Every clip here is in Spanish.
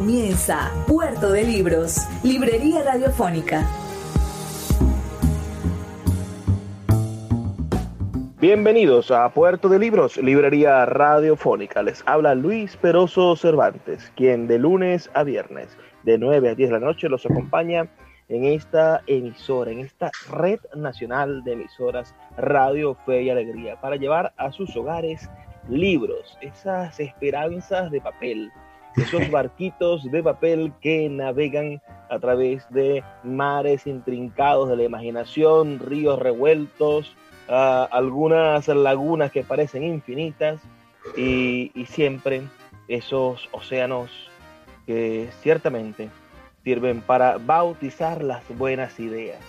Comienza Puerto de Libros, Librería Radiofónica. Bienvenidos a Puerto de Libros, Librería Radiofónica. Les habla Luis Peroso Cervantes, quien de lunes a viernes, de 9 a 10 de la noche, los acompaña en esta emisora, en esta red nacional de emisoras Radio Fe y Alegría, para llevar a sus hogares libros, esas esperanzas de papel, esos barquitos de papel que navegan a través de mares intrincados de la imaginación, ríos revueltos, uh, algunas lagunas que parecen infinitas y, y, siempre esos océanos que ciertamente sirven para bautizar las buenas ideas.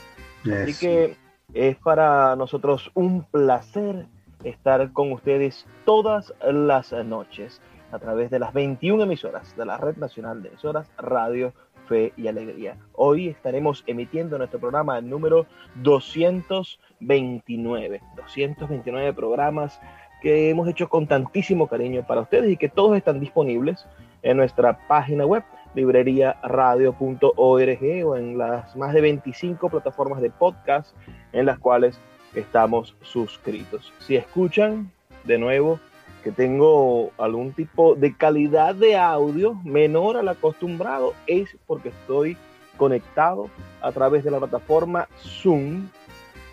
Yes. Así que es para nosotros un placer estar con ustedes todas las noches a través de las 21 emisoras de la Red Nacional de Emisoras Radio Fe y Alegría. Hoy estaremos emitiendo nuestro programa número 229. 229 programas que hemos hecho con tantísimo cariño para ustedes y que todos están disponibles en nuestra página web libreriaradio.org o en las más de 25 plataformas de podcast en las cuales estamos suscritos. Si escuchan de nuevo que tengo algún tipo de calidad de audio menor al acostumbrado es porque estoy conectado a través de la plataforma Zoom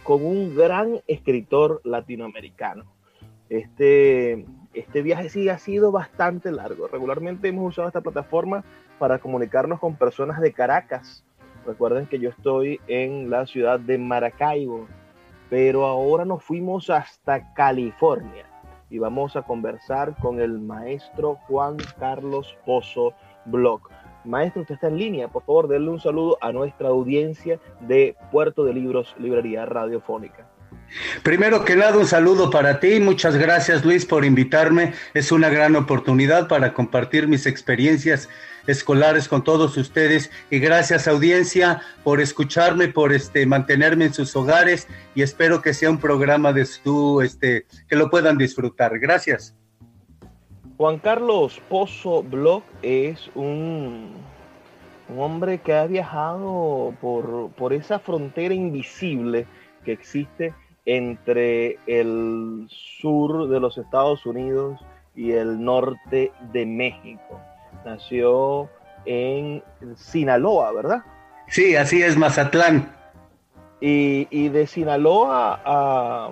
con un gran escritor latinoamericano. Este, este viaje sí ha sido bastante largo. Regularmente hemos usado esta plataforma para comunicarnos con personas de Caracas. Recuerden que yo estoy en la ciudad de Maracaibo, pero ahora nos fuimos hasta California y vamos a conversar con el maestro Juan Carlos Pozo Block. Maestro, usted está en línea. Por favor, denle un saludo a nuestra audiencia de Puerto de Libros, Librería Radiofónica. Primero que nada, un saludo para ti. Muchas gracias, Luis, por invitarme. Es una gran oportunidad para compartir mis experiencias escolares con todos ustedes. Y gracias, audiencia, por escucharme, por este, mantenerme en sus hogares. Y espero que sea un programa de su, este, que lo puedan disfrutar. Gracias. Juan Carlos Pozo Block es un, un hombre que ha viajado por, por esa frontera invisible que existe entre el sur de los Estados Unidos y el norte de México. Nació en Sinaloa, ¿verdad? Sí, así es, Mazatlán. Y, y de Sinaloa a,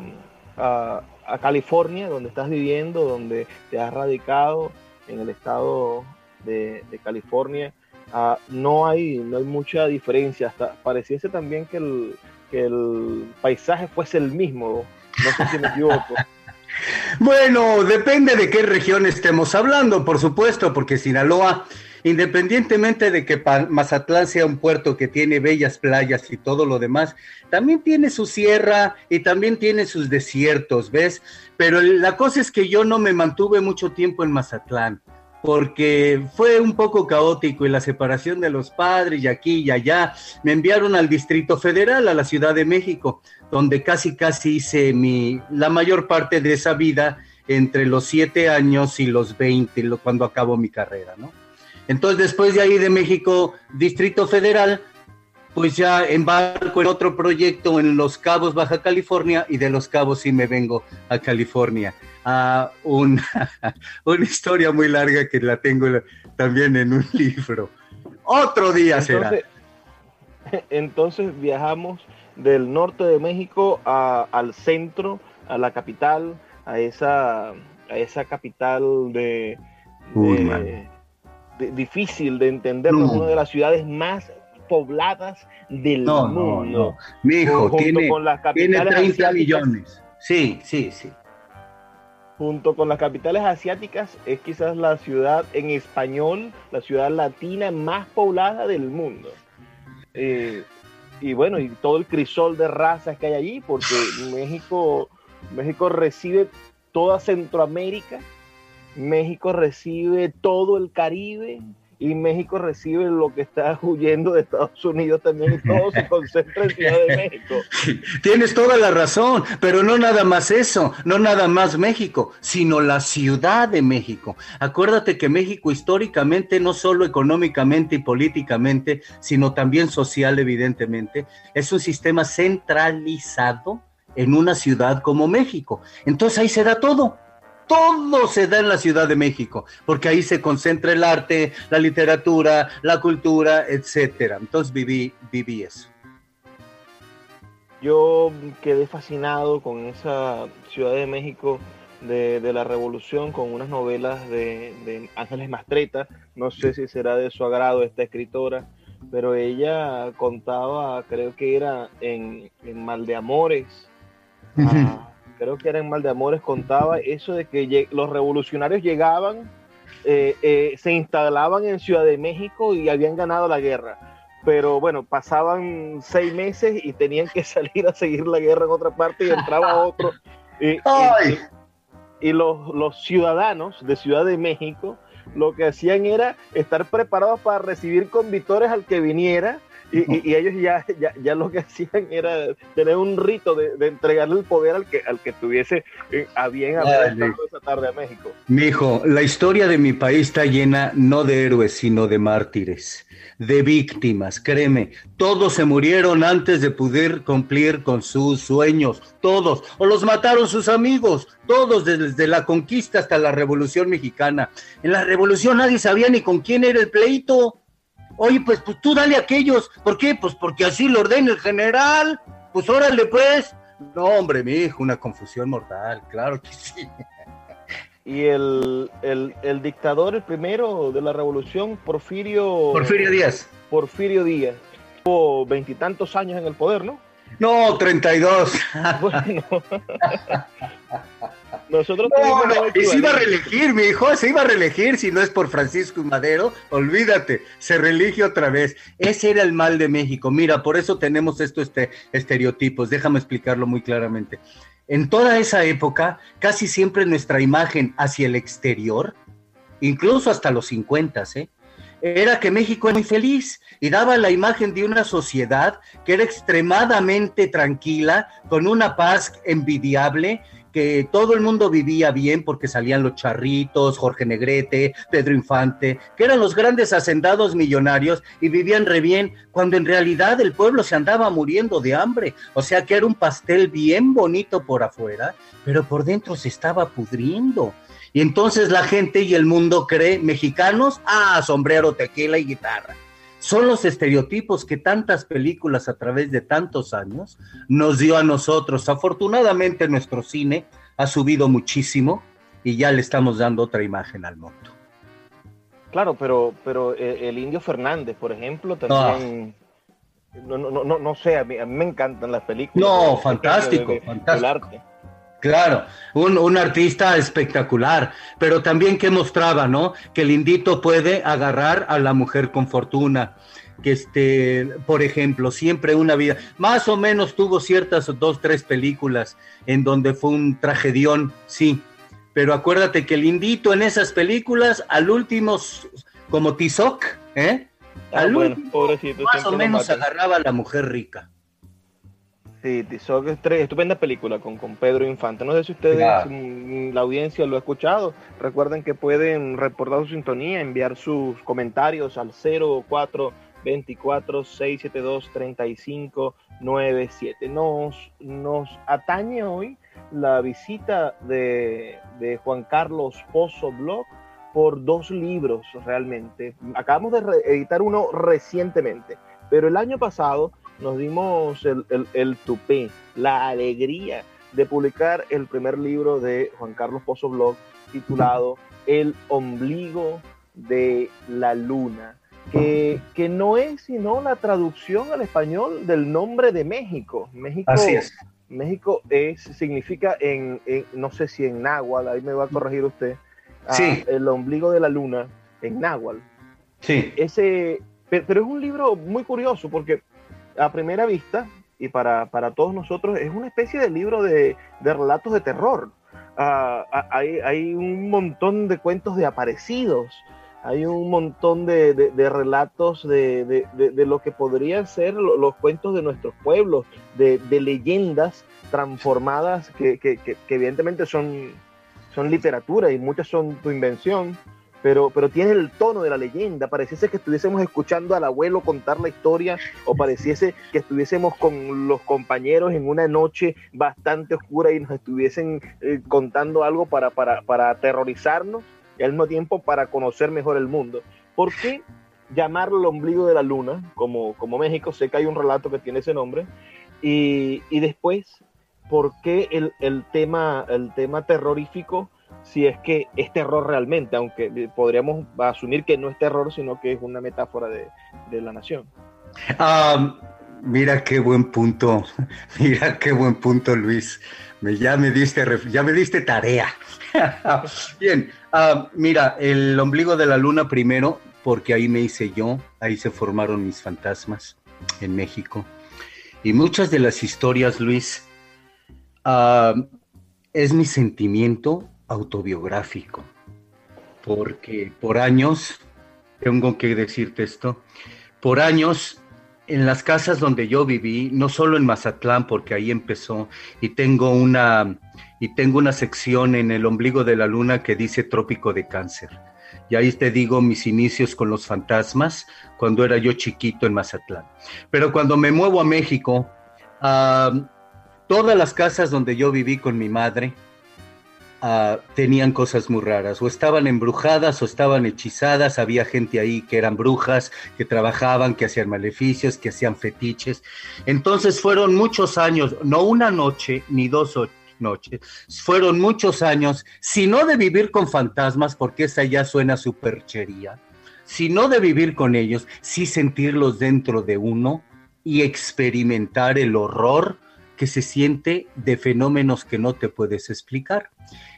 a, a, California, donde estás viviendo, donde te has radicado en el estado de, de California, uh, no, hay, no hay mucha diferencia. Hasta pareciese también que el, que el paisaje fuese el mismo. No sé si me equivoco. bueno, depende de qué región estemos hablando, por supuesto, porque Sinaloa, independientemente de que Mazatlán sea un puerto que tiene bellas playas y todo lo demás, también tiene su sierra y también tiene sus desiertos, ¿ves? Pero la cosa es que yo no me mantuve mucho tiempo en Mazatlán porque fue un poco caótico y la separación de los padres y aquí y allá. Me enviaron al Distrito Federal, a la Ciudad de México, donde casi casi hice mi, la mayor parte de esa vida entre los siete años y los veinte, cuando acabo mi carrera, ¿no? Entonces, después de ahí de México, Distrito Federal, pues ya embarco en otro proyecto en Los Cabos, Baja California, y de Los Cabos sí me vengo a California a una, una historia muy larga que la tengo también en un libro. Otro día entonces, será. Entonces viajamos del norte de México a, al centro, a la capital, a esa, a esa capital de, de, de difícil de entender, no. una de las ciudades más pobladas del no, mundo. No, no. Mi hijo tiene, tiene 30 millones. Sí, sí, sí junto con las capitales asiáticas, es quizás la ciudad en español, la ciudad latina más poblada del mundo. Eh, y bueno, y todo el crisol de razas que hay allí, porque México, México recibe toda Centroamérica, México recibe todo el Caribe, y México recibe lo que está huyendo de Estados Unidos también y todo se concentra en Ciudad de México. Tienes toda la razón, pero no nada más eso, no nada más México, sino la Ciudad de México. Acuérdate que México históricamente, no solo económicamente y políticamente, sino también social, evidentemente, es un sistema centralizado en una ciudad como México. Entonces ahí se da todo todo se da en la Ciudad de México, porque ahí se concentra el arte, la literatura, la cultura, etcétera. Entonces viví, viví eso. Yo quedé fascinado con esa Ciudad de México de, la Revolución, con unas novelas de, Ángeles Mastreta. No sé si será de su agrado esta escritora, pero ella contaba, creo que era en, en Mal de Amores, creo que era en Mal de Amores, contaba eso de que los revolucionarios llegaban, eh, eh, se instalaban en Ciudad de México y habían ganado la guerra. Pero bueno, pasaban seis meses y tenían que salir a seguir la guerra en otra parte y entraba otro. Y, y, los, los ciudadanos de Ciudad de México lo que hacían era estar preparados para recibir con victorias al que viniera y, ellos ya, ya, lo que hacían era tener un rito de, entregarle el poder al que, al que tuviese eh, a bien haber esa tarde a México. Mi hijo, la historia de mi país está llena no de héroes, sino de mártires, de víctimas. Créeme, todos se murieron antes de poder cumplir con sus sueños, todos, o los mataron sus amigos, todos desde la conquista hasta la Revolución Mexicana. En la Revolución nadie sabía ni con quién era el pleito. Oye, pues, pues tú dale a aquellos. ¿Por qué? Pues porque así lo ordena el general. Pues órale, pues. No, hombre, mi hijo, una confusión mortal, claro que sí. Y el, el, dictador, el primero de la revolución, Porfirio. Porfirio Díaz. Porfirio Díaz. Tuvo veintitantos años en el poder, ¿no? No, 32. Bueno. Nosotros y se iba a reelegir, mi hijo, se iba a reelegir si no es por Francisco Madero, olvídate, se reelige otra vez. Ese era el mal de México. Mira, por eso tenemos estos este, estereotipos, déjame explicarlo muy claramente. En toda esa época, casi siempre nuestra imagen hacia el exterior, incluso hasta los 50, ¿eh? era que México era muy feliz y daba la imagen de una sociedad que era extremadamente tranquila, con una paz envidiable que todo el mundo vivía bien porque salían los charritos, Jorge Negrete, Pedro Infante, que eran los grandes hacendados millonarios y vivían re bien, cuando en realidad el pueblo se andaba muriendo de hambre. O sea que era un pastel bien bonito por afuera, pero por dentro se estaba pudriendo. Y entonces la gente y el mundo cree, mexicanos, ah, sombrero, tequila y guitarra son los estereotipos que tantas películas a través de tantos años nos dio a nosotros. Afortunadamente nuestro cine ha subido muchísimo y ya le estamos dando otra imagen al mundo. Claro, pero, pero eh, el Indio Fernández, por ejemplo, también... No, no, no, no, sé, a mí, me encantan las películas. No, fantástico, fantástico. arte. Claro, un, artista espectacular, pero también que mostraba, ¿no? Que el indito puede agarrar a la mujer con fortuna, que este, por ejemplo, siempre una vida, más o menos tuvo ciertas dos, tres películas en donde fue un tragedión, sí, pero acuérdate que el indito en esas películas, al último, como Tizoc, ¿eh? Ah, al último, más o menos agarraba a la mujer rica. Sí, Tizoc es estupenda película con, con Pedro Infante. No sé si ustedes, la audiencia, lo ha escuchado. Recuerden que pueden reportar su sintonía, enviar sus comentarios al 0424 672 3597. Nos, nos atañe hoy la visita de, de Juan Carlos Pozo Blog por dos libros realmente. Acabamos de editar uno recientemente, pero el año pasado nos dimos el, el, tupé, la alegría de publicar el primer libro de Juan Carlos Pozo Blog titulado El ombligo de la luna, que, que, no es sino la traducción al español del nombre de México. México Así es. México es, significa en, no sé si en náhuatl, ahí me va a corregir usted, sí. el ombligo de la luna en náhuatl. Sí. Ese, pero, pero es un libro muy curioso porque a primera vista y para, todos nosotros es una especie de libro de, relatos de terror. Ah, hay, hay, un montón de cuentos de aparecidos, hay un montón de, relatos de, lo que podrían ser los cuentos de nuestros pueblos, de, leyendas transformadas que, evidentemente son, son literatura y muchas son tu invención, pero, pero tiene el tono de la leyenda. Pareciese que estuviésemos escuchando al abuelo contar la historia o pareciese que estuviésemos con los compañeros en una noche bastante oscura y nos estuviesen eh, contando algo para, para, para aterrorizarnos y al mismo tiempo para conocer mejor el mundo. ¿Por qué llamarlo el ombligo de la luna, como, como México? Sé que hay un relato que tiene ese nombre. Y, y después, ¿por qué el, el, tema, el tema terrorífico? Si es que es terror realmente, aunque podríamos asumir que no es terror, sino que es una metáfora de, de la nación. Ah, mira qué buen punto, mira qué buen punto, Luis. Me, ya, me diste, ya me diste tarea. Bien, ah, mira, el ombligo de la luna primero, porque ahí me hice yo, ahí se formaron mis fantasmas en México. Y muchas de las historias, Luis, ah, es mi sentimiento autobiográfico, porque por años, tengo que decirte esto, por años en las casas donde yo viví, no solo en Mazatlán, porque ahí empezó, y tengo una, y tengo una sección en el ombligo de la luna que dice Trópico de Cáncer. Y ahí te digo mis inicios con los fantasmas cuando era yo chiquito en Mazatlán. Pero cuando me muevo a México, ah, todas las casas donde yo viví con mi madre, Ah, tenían cosas muy raras, o estaban embrujadas o estaban hechizadas, había gente ahí que eran brujas, que trabajaban, que hacían maleficios, que hacían fetiches. Entonces fueron muchos años, no una noche ni dos noches, fueron muchos años, si no de vivir con fantasmas, porque esa ya suena superchería, sino de vivir con ellos, sí sentirlos dentro de uno y experimentar el horror que se siente de fenómenos que no te puedes explicar.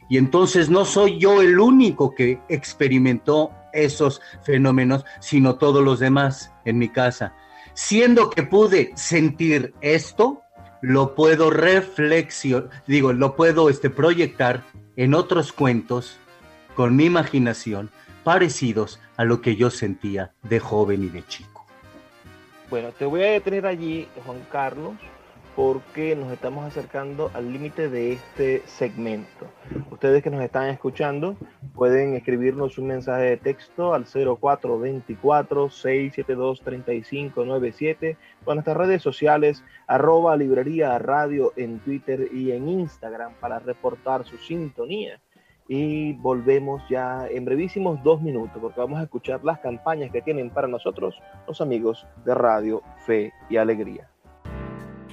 Y entonces no soy yo el único que experimentó esos fenómenos, sino todos los demás en mi casa. Siendo que pude sentir esto, lo puedo reflexionar, digo, lo puedo este, proyectar en otros cuentos con mi imaginación parecidos a lo que yo sentía de joven y de chico. Bueno, te voy a detener allí, Juan Carlos, porque nos estamos acercando al límite de este segmento. Ustedes que nos están escuchando pueden escribirnos un mensaje de texto al 0424-672-3597 con nuestras redes sociales arroba librería radio en Twitter y en Instagram para reportar su sintonía. Y volvemos ya en brevísimos dos minutos porque vamos a escuchar las campañas que tienen para nosotros los amigos de Radio Fe y Alegría.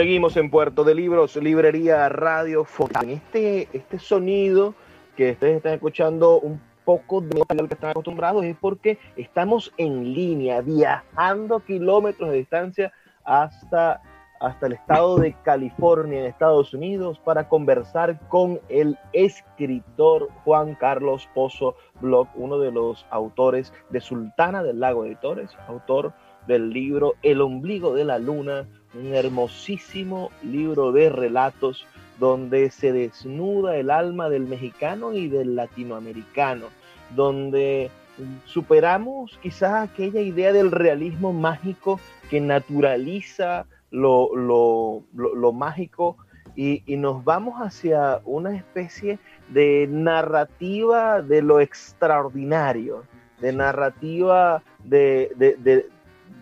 Seguimos en Puerto de Libros, librería radio En este, este sonido que ustedes están escuchando un poco de lo que están acostumbrados es porque estamos en línea, viajando kilómetros de distancia hasta, hasta el estado de California, en Estados Unidos, para conversar con el escritor Juan Carlos Pozo Block, uno de los autores de Sultana del Lago Editores, autor del libro El ombligo de la luna, un hermosísimo libro de relatos donde se desnuda el alma del mexicano y del latinoamericano, donde superamos quizás aquella idea del realismo mágico que naturaliza lo, mágico y, nos vamos hacia una especie de narrativa de lo extraordinario, de narrativa de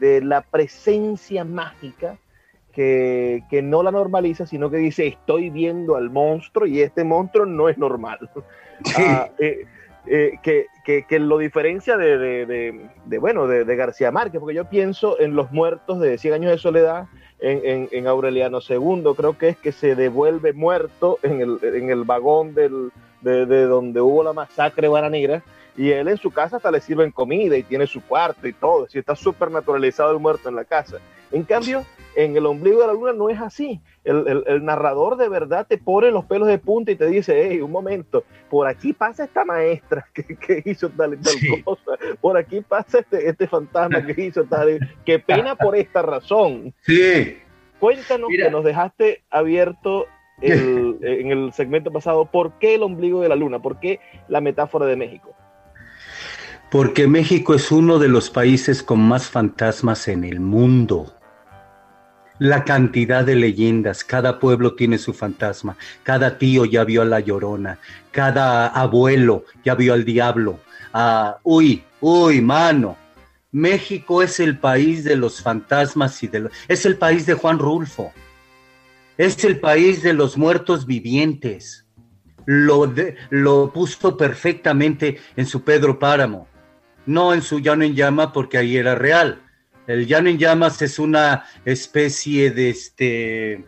la presencia mágica que, no la normaliza, sino que dice, estoy viendo al monstruo y este monstruo no es normal. Ah, eh, eh, que, que, lo diferencia de, de, de, bueno, de, García Márquez, porque yo pienso en los muertos de 100 años de soledad, en, en, Aureliano II, creo que es que se devuelve muerto en el, en el vagón del, de, donde hubo la masacre Negra, y él en su casa hasta le sirven comida y tiene su cuarto y todo, y está súper naturalizado el muerto en la casa. En cambio, en el ombligo de la luna no es así. El, el, narrador de verdad te pone los pelos de punta y te dice, hey, un momento, por aquí pasa esta maestra que, hizo tal, tal cosa, por aquí pasa este, este fantasma que hizo tal, qué pena por esta razón. Sí. Cuéntanos que nos dejaste abierto en el segmento pasado, ¿por qué el ombligo de la luna? ¿Por qué la metáfora de México? Porque México es uno de los países con más fantasmas en el mundo la cantidad de leyendas, cada pueblo tiene su fantasma, cada tío ya vio a la llorona, cada abuelo ya vio al diablo. Ah, uy, uy, mano. México es el país de los fantasmas y de los, es el país de Juan Rulfo. Es el país de los muertos vivientes. Lo, lo puso perfectamente en su Pedro Páramo, no en su Llano en Llama porque ahí era real el llano en llamas es una especie de este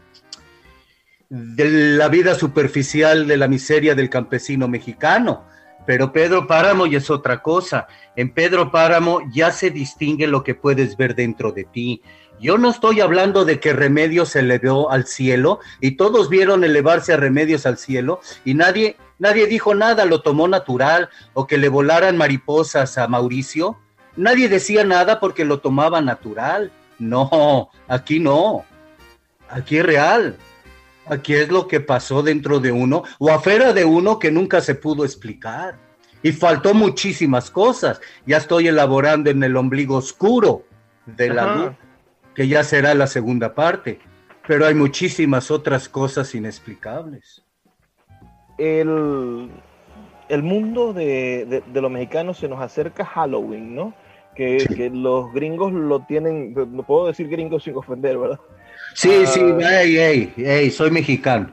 de la vida superficial de la miseria del campesino mexicano. Pero Pedro Páramo ya es otra cosa. En Pedro Páramo ya se distingue lo que puedes ver dentro de ti. Yo no estoy hablando de que Remedios se elevó al cielo y todos vieron elevarse a Remedios al cielo y nadie, nadie dijo nada, lo tomó natural o que le volaran mariposas a Mauricio Nadie decía nada porque lo tomaba natural. No, aquí no. Aquí es real. Aquí es lo que pasó dentro de uno o afuera de uno que nunca se pudo explicar. Y faltó muchísimas cosas. Ya estoy elaborando en el ombligo oscuro de la luz, que ya será la segunda parte. Pero hay muchísimas otras cosas inexplicables. El, el mundo de, de, los mexicanos se nos acerca Halloween, ¿no? Que, que, los gringos lo tienen, no puedo decir gringos sin ofender, ¿verdad? Sí, sí, ah, hey, hey, hey, soy mexicano.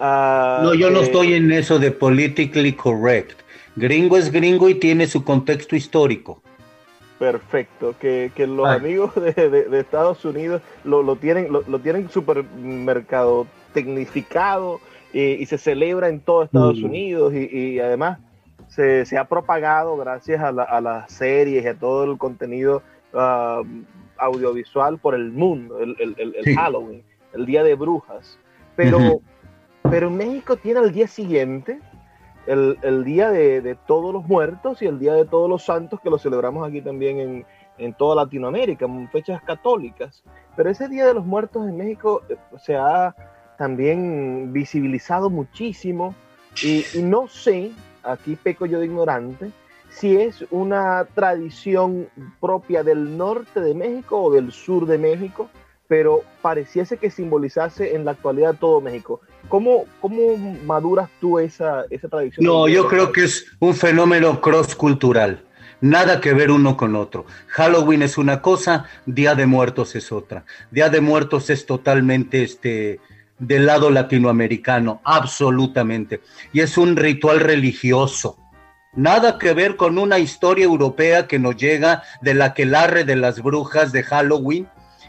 Ah, no, yo no estoy en eso de politically correct. Gringo es gringo y tiene su contexto histórico. Perfecto, que, que los amigos de, de, Estados Unidos lo, lo tienen, lo, lo tienen supermercado tecnificado y, se celebra en todo Estados mm. Unidos y, además se, se, ha propagado gracias a, las series y a todo el contenido ah, audiovisual por el mundo, el, el, Halloween, el Día de Brujas. Pero, pero en México tiene el día siguiente, el, Día de, de, Todos los Muertos y el Día de Todos los Santos, que lo celebramos aquí también en, en toda Latinoamérica, en fechas católicas. Pero ese Día de los Muertos en México eh, se ha también visibilizado muchísimo y, no sé, aquí peco yo de ignorante, si es una tradición propia del norte de México o del sur de México, pero pareciese que simbolizase en la actualidad todo México. ¿Cómo, cómo maduras tú esa, esa tradición? No, yo creo que es un fenómeno cross-cultural. Nada que ver uno con otro. Halloween es una cosa, Día de Muertos es otra. Día de Muertos es totalmente este, del lado latinoamericano, absolutamente. Y es un ritual religioso. Nada que ver con una historia europea que nos llega de la que larre de las brujas de Halloween,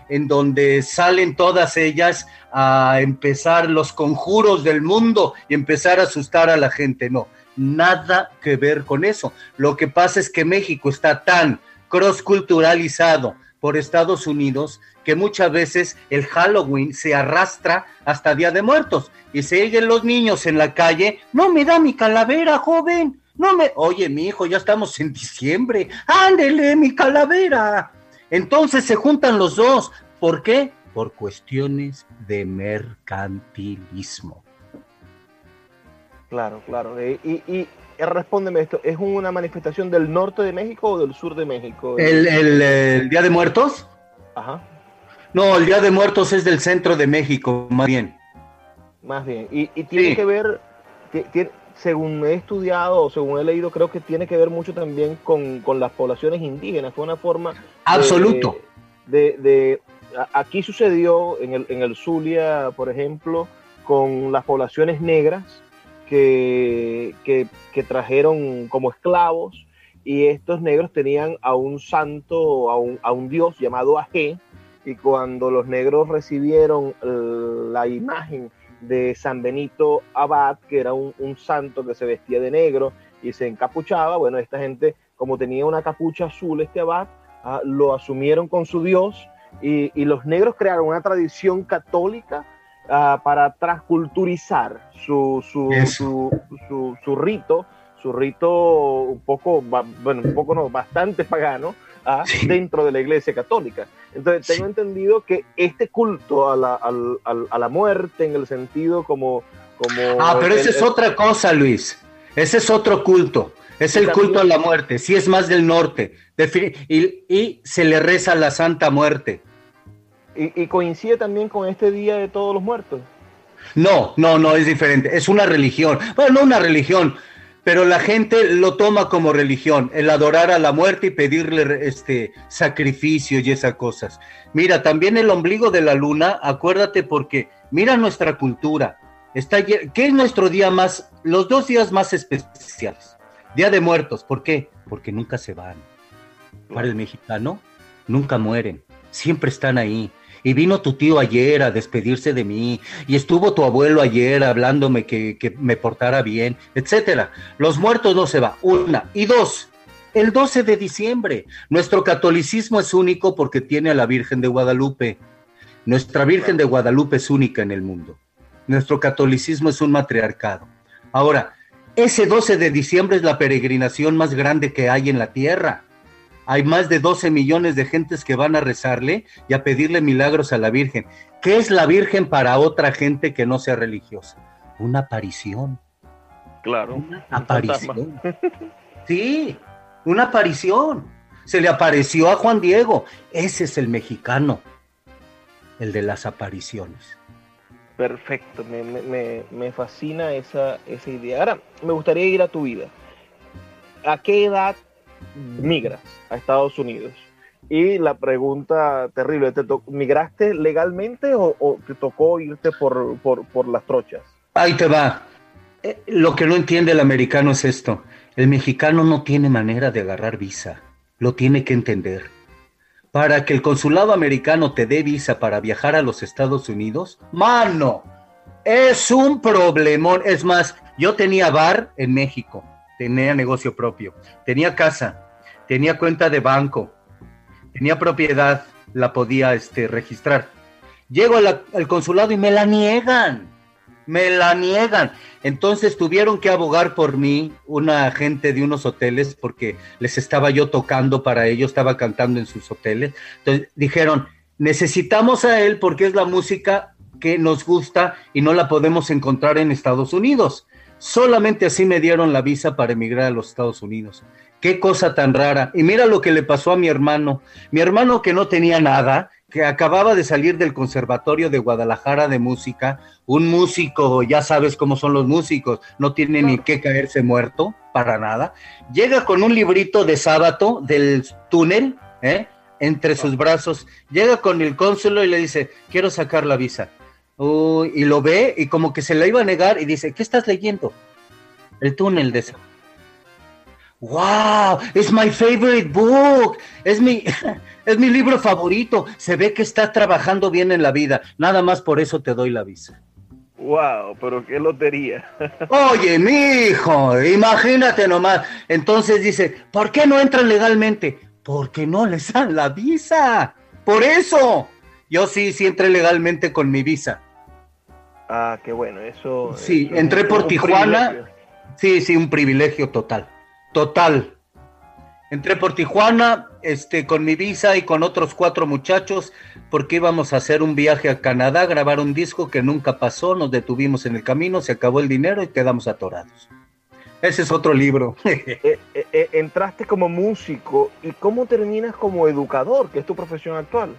en donde salen todas ellas a empezar los conjuros del mundo y empezar a asustar a la gente. No, nada que ver con eso. Lo que pasa es que México está tan cross-culturalizado por Estados Unidos que muchas veces el Halloween se arrastra hasta Día de Muertos y se siguen los niños en la calle, no me da mi calavera, joven, no me, oye, mi hijo, ya estamos en diciembre, ándele mi calavera. Entonces se juntan los dos, ¿por qué? Por cuestiones de mercantilismo. Claro, claro. Eh, y, y, eh, respóndeme esto, ¿es una manifestación del norte de México o del sur de México? ¿El, el Día de Muertos? Ajá. No, el Día de Muertos es del centro de México, más bien. Más bien. Y, tiene que ver, según he estudiado o según he leído, creo que tiene que ver mucho también con, las poblaciones indígenas. Fue una forma... Absoluto. De, aquí sucedió en el, en el Zulia, por ejemplo, con las poblaciones negras, que, que, que trajeron como esclavos y estos negros tenían a un santo, a un, a un dios llamado Aje, y cuando los negros recibieron la imagen de San Benito Abad, que era un, un, santo que se vestía de negro y se encapuchaba, bueno, esta gente, como tenía una capucha azul, este Abad, ah, lo asumieron con su dios y, y, los negros crearon una tradición católica ah, para transculturizar su, su, su, su, su rito su rito un poco, bueno, un poco no, bastante pagano ¿ah? sí. dentro de la iglesia católica. Entonces, tengo entendido que este culto a la, a, a la, muerte en el sentido como... como ah, pero esa es otra cosa, Luis. Ese es otro culto. Es el culto a la muerte. Sí es más del norte. Y, y se le reza a la Santa Muerte. Y, y coincide también con este Día de Todos los Muertos. No, no, no, es diferente. Es una religión. Bueno, no una religión pero la gente lo toma como religión, el adorar a la muerte y pedirle este sacrificios y esas cosas. Mira, también el ombligo de la luna, acuérdate porque mira nuestra cultura. Está ¿Qué es nuestro día más, los dos días más especiales? Día de Muertos, ¿por qué? Porque nunca se van. Para el mexicano, nunca mueren, siempre están ahí y vino tu tío ayer a despedirse de mí, y estuvo tu abuelo ayer hablándome que, que me portara bien, etcétera. Los muertos no se va, una. Y dos, el 12 de diciembre. Nuestro catolicismo es único porque tiene a la Virgen de Guadalupe. Nuestra Virgen de Guadalupe es única en el mundo. Nuestro catolicismo es un matriarcado. Ahora, ese 12 de diciembre es la peregrinación más grande que hay en la tierra hay más de 12 millones de gentes que van a rezarle y a pedirle milagros a la Virgen. ¿Qué es la Virgen para otra gente que no sea religiosa? Una aparición. Claro. Una aparición. Sí, una aparición. Se le apareció a Juan Diego. Ese es el mexicano, el de las apariciones. Perfecto, me, me, me fascina esa, esa idea. Ahora, me gustaría ir a tu vida. ¿A qué edad migras a Estados Unidos. Y la pregunta terrible, ¿te ¿migraste legalmente o, o, te tocó irte por, por, por las trochas? Ahí te va. Eh, lo que no entiende el americano es esto. El mexicano no tiene manera de agarrar visa. Lo tiene que entender. Para que el consulado americano te dé visa para viajar a los Estados Unidos, mano, es un problemón. Es más, yo tenía bar en México tenía negocio propio, tenía casa, tenía cuenta de banco, tenía propiedad, la podía este, registrar. Llego al consulado y me la niegan, me la niegan. Entonces tuvieron que abogar por mí una gente de unos hoteles porque les estaba yo tocando para ellos, estaba cantando en sus hoteles. Entonces dijeron, necesitamos a él porque es la música que nos gusta y no la podemos encontrar en Estados Unidos. Solamente así me dieron la visa para emigrar a los Estados Unidos. Qué cosa tan rara. Y mira lo que le pasó a mi hermano. Mi hermano que no tenía nada, que acababa de salir del Conservatorio de Guadalajara de Música, un músico, ya sabes cómo son los músicos, no tiene ni que caerse muerto, para nada. Llega con un librito de sábado del túnel, ¿eh? entre sus brazos, llega con el cónsulo y le dice, quiero sacar la visa. Uy, y lo ve y como que se la iba a negar y dice, ¿qué estás leyendo? El túnel de. ¡Wow! Es my favorite book. Es mi, es mi libro favorito. Se ve que estás trabajando bien en la vida. Nada más por eso te doy la visa. ¡Wow! Pero qué lotería. Oye, mi hijo, imagínate nomás. Entonces dice, ¿por qué no entran legalmente? Porque no les dan la visa. Por eso. Yo sí, sí entré legalmente con mi visa. Ah, qué bueno, eso. Sí, eso entré por Tijuana. Privilegio. Sí, sí, un privilegio total. Total. Entré por Tijuana, este, con mi visa y con otros cuatro muchachos, porque íbamos a hacer un viaje a Canadá, a grabar un disco que nunca pasó, nos detuvimos en el camino, se acabó el dinero y quedamos atorados. Ese es otro libro. eh, eh, entraste como músico y cómo terminas como educador, que es tu profesión actual.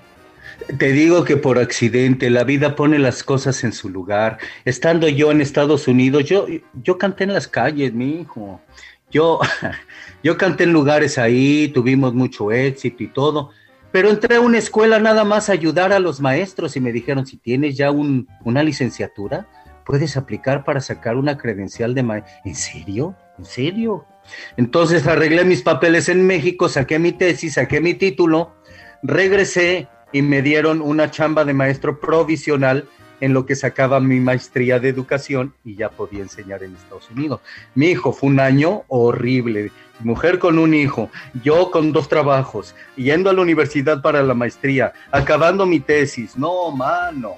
Te digo que por accidente la vida pone las cosas en su lugar. Estando yo en Estados Unidos, yo, yo canté en las calles, mi hijo. Yo, yo canté en lugares ahí, tuvimos mucho éxito y todo, pero entré a una escuela nada más a ayudar a los maestros y me dijeron, si tienes ya un, una licenciatura, puedes aplicar para sacar una credencial de maestro. ¿En serio? ¿En serio? Entonces arreglé mis papeles en México, saqué mi tesis, saqué mi título, regresé y me dieron una chamba de maestro provisional en lo que sacaba mi maestría de educación y ya podía enseñar en Estados Unidos. Mi hijo fue un año horrible, mujer con un hijo, yo con dos trabajos, yendo a la universidad para la maestría, acabando mi tesis. No, mano.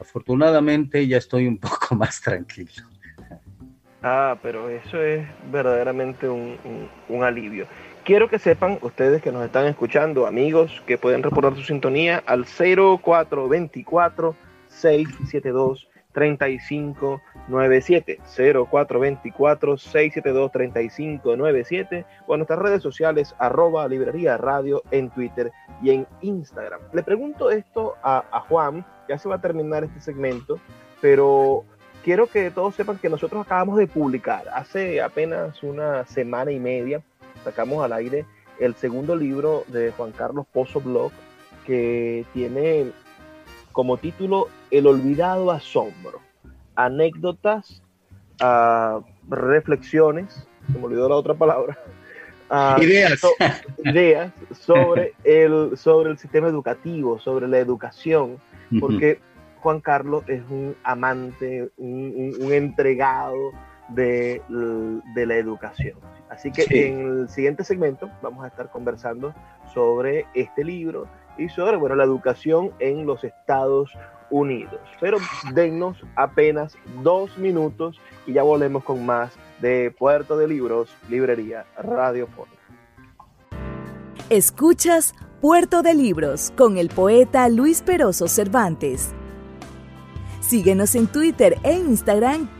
Afortunadamente ya estoy un poco más tranquilo. Ah, pero eso es verdaderamente un, alivio. Quiero que sepan ustedes que nos están escuchando, amigos, que pueden reportar su sintonía al 0424 672 3597 0424 672 3597 o en nuestras redes sociales arroba librería radio en Twitter y en Instagram. Le pregunto esto a, a Juan, ya se va a terminar este segmento, pero quiero que todos sepan que nosotros acabamos de publicar hace apenas una semana y media, sacamos al aire el segundo libro de Juan Carlos Pozo Blog, que tiene como título El olvidado asombro. Anécdotas, uh, reflexiones, se me olvidó la otra palabra. Uh, ideas. ideas sobre el, sobre el sistema educativo, sobre la educación, porque Juan Carlos es un amante, un, entregado de, la educación. Así que en el siguiente segmento vamos a estar conversando sobre este libro y sobre bueno, la educación en los Estados Unidos. Pero dennos apenas dos minutos y ya volvemos con más de Puerto de Libros, Librería Radiofónica. Escuchas Puerto de Libros con el poeta Luis Peroso Cervantes. Síguenos en Twitter e Instagram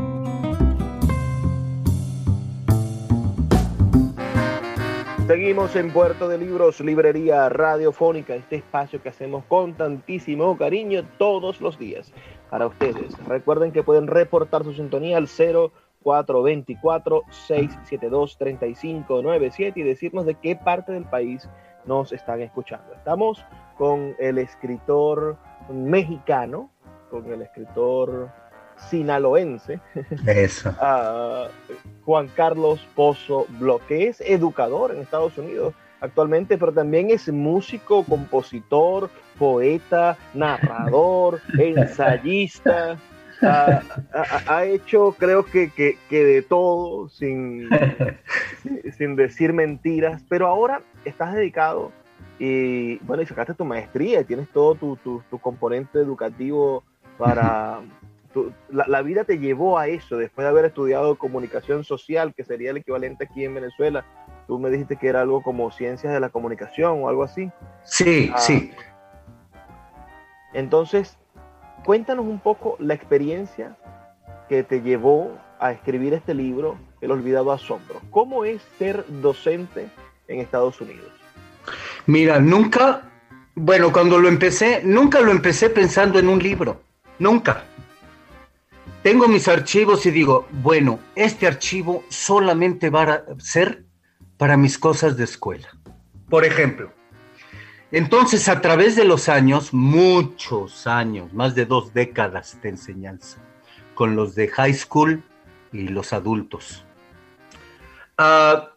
Seguimos en Puerto de Libros, Librería Radiofónica, este espacio que hacemos con tantísimo cariño todos los días para ustedes. Recuerden que pueden reportar su sintonía al 0424-672-3597 y decirnos de qué parte del país nos están escuchando. Estamos con el escritor mexicano, con el escritor sinaloense, Eso. Juan Carlos Pozo Bloque, que es educador en Estados Unidos actualmente, pero también es músico, compositor, poeta, narrador, ensayista. Ha, hecho, creo que, que, de todo, sin, sin decir mentiras, pero ahora estás dedicado y bueno, y sacaste tu maestría y tienes todo tu, tu, tu componente educativo para, la, vida te llevó a eso, después de haber estudiado comunicación social, que sería el equivalente aquí en Venezuela. Tú me dijiste que era algo como ciencias de la comunicación o algo así. Sí, ah, sí. Entonces, cuéntanos un poco la experiencia que te llevó a escribir este libro, El olvidado asombro. ¿Cómo es ser docente en Estados Unidos? Mira, nunca, bueno, cuando lo empecé, nunca lo empecé pensando en un libro, nunca tengo mis archivos y digo, bueno, este archivo solamente va a ser para mis cosas de escuela. Por ejemplo, entonces a través de los años, muchos años, más de dos décadas de enseñanza, con los de high school y los adultos. Ah,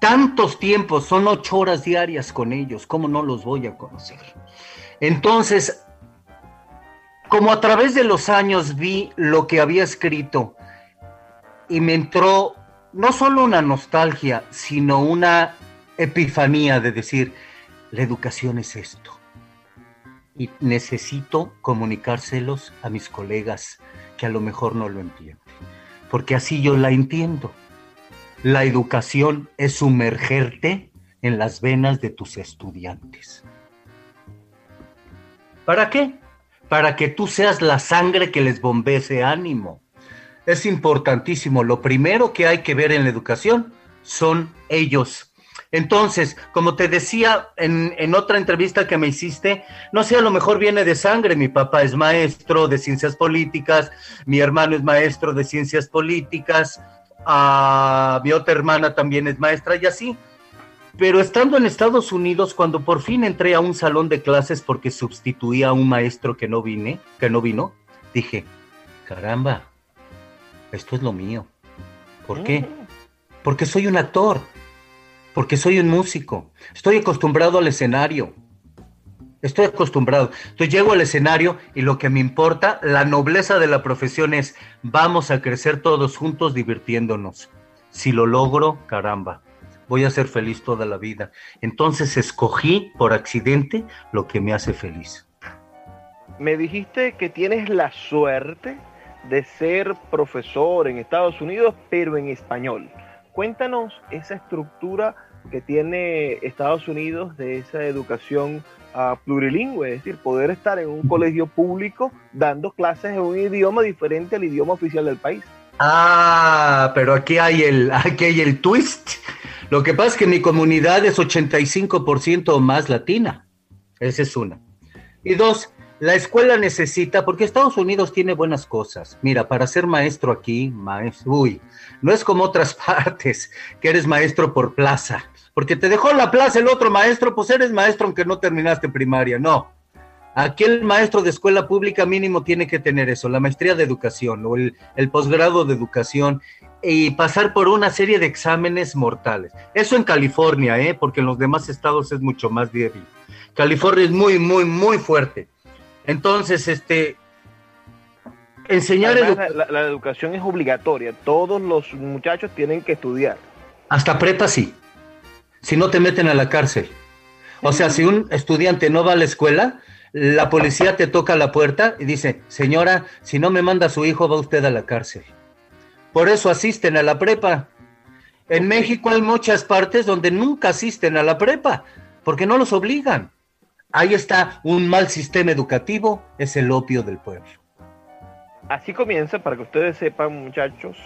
tantos tiempos, son ocho horas diarias con ellos, ¿cómo no los voy a conocer? Entonces, como a través de los años vi lo que había escrito y me entró no solo una nostalgia, sino una epifanía de decir, la educación es esto. Y necesito comunicárselos a mis colegas que a lo mejor no lo entienden, porque así yo la entiendo. La educación es sumergerte en las venas de tus estudiantes. ¿Para qué? Para que tú seas la sangre que les bombee ese ánimo. Es importantísimo. Lo primero que hay que ver en la educación son ellos. Entonces, como te decía en, en, otra entrevista que me hiciste, no sé, a lo mejor viene de sangre. Mi papá es maestro de ciencias políticas, mi hermano es maestro de ciencias políticas, a mi otra hermana también es maestra y así. Pero estando en Estados Unidos, cuando por fin entré a un salón de clases porque sustituía a un maestro que no vine, que no vino, dije, caramba, esto es lo mío. ¿Por qué? Porque soy un actor porque soy un músico, estoy acostumbrado al escenario, estoy acostumbrado. Entonces llego al escenario y lo que me importa, la nobleza de la profesión es, vamos a crecer todos juntos divirtiéndonos. Si lo logro, caramba, voy a ser feliz toda la vida. Entonces escogí por accidente lo que me hace feliz. Me dijiste que tienes la suerte de ser profesor en Estados Unidos, pero en español. Cuéntanos esa estructura que tiene Estados Unidos de esa educación uh, plurilingüe, es decir, poder estar en un colegio público dando clases en un idioma diferente al idioma oficial del país. Ah, pero aquí hay el, aquí hay el twist. Lo que pasa es que mi comunidad es 85% más latina. Esa es una. Y dos, la escuela necesita, porque Estados Unidos tiene buenas cosas. Mira, para ser maestro aquí, maestro, uy, no es como otras partes, que eres maestro por plaza porque te dejó la plaza el otro maestro, pues eres maestro aunque no terminaste primaria, no. Aquí el maestro de escuela pública mínimo tiene que tener eso, la maestría de educación o el, posgrado de educación y pasar por una serie de exámenes mortales. Eso en California, ¿eh? porque en los demás estados es mucho más débil. California es muy, muy, muy fuerte. Entonces, este, enseñar... la, la educación es obligatoria, todos los muchachos tienen que estudiar. Hasta prepa sí si no te meten a la cárcel. O sea, si un estudiante no va a la escuela, la policía te toca la puerta y dice, señora, si no me manda a su hijo, va usted a la cárcel. Por eso asisten a la prepa. En México hay muchas partes donde nunca asisten a la prepa, porque no los obligan. Ahí está un mal sistema educativo, es el opio del pueblo. Así comienza, para que ustedes sepan, muchachos,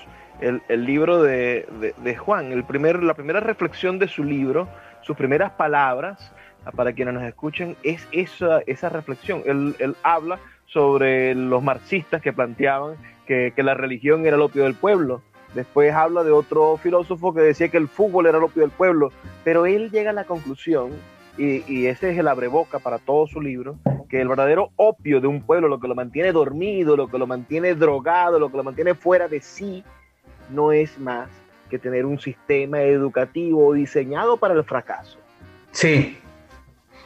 el, libro de, Juan, el primer, la primera reflexión de su libro, sus primeras palabras, para quienes nos escuchen, es esa, esa reflexión. Él, habla sobre los marxistas que planteaban que, la religión era el opio del pueblo. Después habla de otro filósofo que decía que el fútbol era el opio del pueblo. Pero él llega a la conclusión, y, y ese es el abreboca para todo su libro, que el verdadero opio de un pueblo, lo que lo mantiene dormido, lo que lo mantiene drogado, lo que lo mantiene fuera de sí, no es más que tener un sistema educativo diseñado para el fracaso. Sí,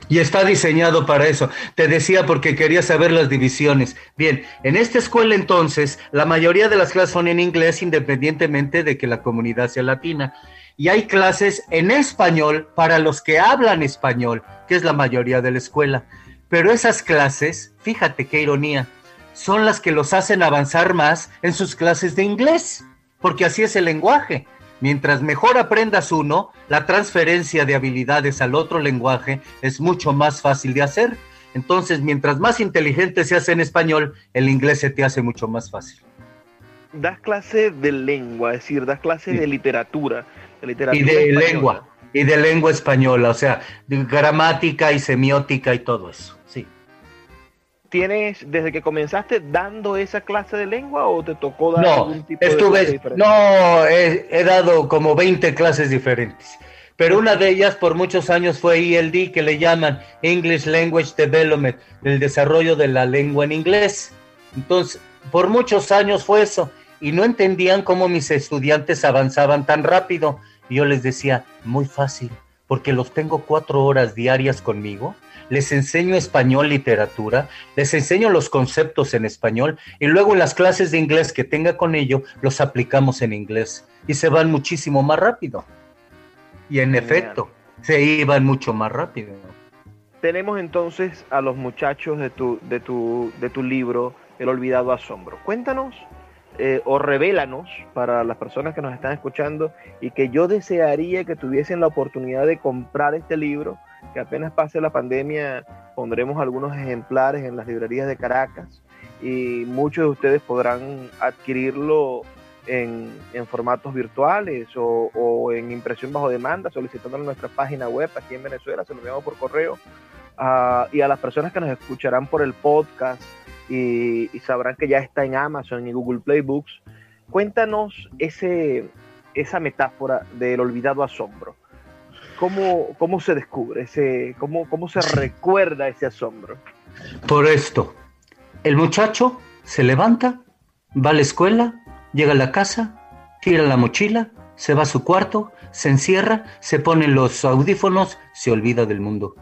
y está diseñado para eso. Te decía porque quería saber las divisiones. Bien, en esta escuela entonces, la mayoría de las clases son en inglés independientemente de que la comunidad sea latina. Y hay clases en español para los que hablan español, que es la mayoría de la escuela. Pero esas clases, fíjate qué ironía, son las que los hacen avanzar más en sus clases de inglés porque así es el lenguaje. Mientras mejor aprendas uno, la transferencia de habilidades al otro lenguaje es mucho más fácil de hacer. Entonces, mientras más inteligente seas en español, el inglés se te hace mucho más fácil. Das clase de lengua, es decir, das clase de literatura. y de lengua, y de lengua española, o sea, de gramática y semiótica y todo eso tienes desde que comenzaste dando esa clase de lengua o te tocó dar algún tipo estuve, de clase No, he, he, dado como 20 clases diferentes. Pero una de ellas por muchos años fue ELD, que le llaman English Language Development, el desarrollo de la lengua en inglés. Entonces, por muchos años fue eso. Y no entendían cómo mis estudiantes avanzaban tan rápido. Y yo les decía, muy fácil, porque los tengo cuatro horas diarias conmigo les enseño español literatura, les enseño los conceptos en español y luego en las clases de inglés que tenga con ello los aplicamos en inglés y se van muchísimo más rápido. Y en efecto, se iban mucho más rápido. Tenemos entonces a los muchachos de tu, de tu, de tu libro, El olvidado asombro. Cuéntanos eh, o revélanos para las personas que nos están escuchando y que yo desearía que tuviesen la oportunidad de comprar este libro que apenas pase la pandemia pondremos algunos ejemplares en las librerías de Caracas y muchos de ustedes podrán adquirirlo en, formatos virtuales o, en impresión bajo demanda, solicitándolo en nuestra página web aquí en Venezuela, se lo enviamos por correo. Ah, y a las personas que nos escucharán por el podcast y, sabrán que ya está en Amazon y Google Play Books, cuéntanos ese, esa metáfora del olvidado asombro. ¿Cómo, cómo se descubre, ese, cómo, cómo se recuerda ese asombro? Por esto, el muchacho se levanta, va a la escuela, llega a la casa, tira la mochila, se va a su cuarto, se encierra, se pone los audífonos, se olvida del mundo.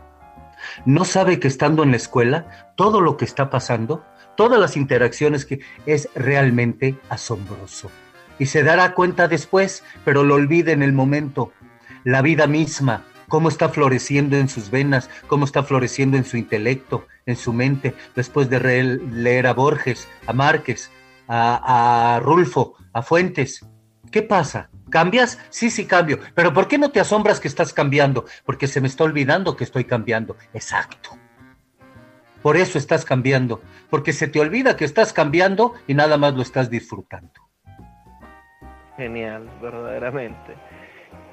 No sabe que estando en la escuela, todo lo que está pasando, todas las interacciones que es realmente asombroso. Y se dará cuenta después, pero lo olvida en el momento. La vida misma, cómo está floreciendo en sus venas, cómo está floreciendo en su intelecto, en su mente, después de leer a Borges, a Márquez, a, Rulfo, a Fuentes. ¿Qué pasa? ¿Cambias? Sí, sí cambio. Pero ¿por qué no te asombras que estás cambiando? Porque se me está olvidando que estoy cambiando. Exacto. Por eso estás cambiando. Porque se te olvida que estás cambiando y nada más lo estás disfrutando. Genial, verdaderamente.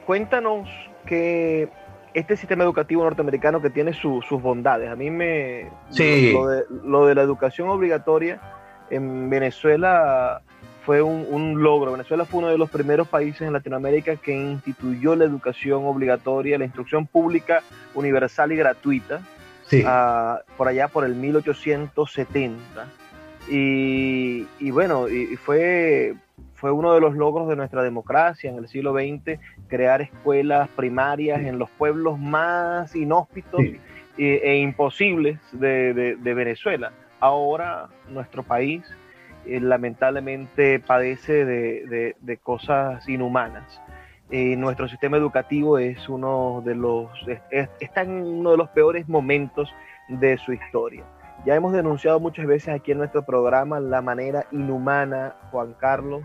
Cuéntanos que este sistema educativo norteamericano que tiene sus bondades. A mí me... Sí. Lo de, la educación obligatoria en Venezuela fue un, logro. Venezuela fue uno de los primeros países en Latinoamérica que instituyó la educación obligatoria, la instrucción pública universal y gratuita, sí. Por allá por el 1870. Y, y bueno, y fue fue uno de los logros de nuestra democracia en el siglo XX, crear escuelas primarias en los pueblos más inhóspitos e, imposibles de, Venezuela. Ahora nuestro país eh, lamentablemente padece de, cosas inhumanas. Eh, nuestro sistema educativo es uno de los, está en uno de los peores momentos de su historia. Ya hemos denunciado muchas veces aquí en nuestro programa la manera inhumana, Juan Carlos,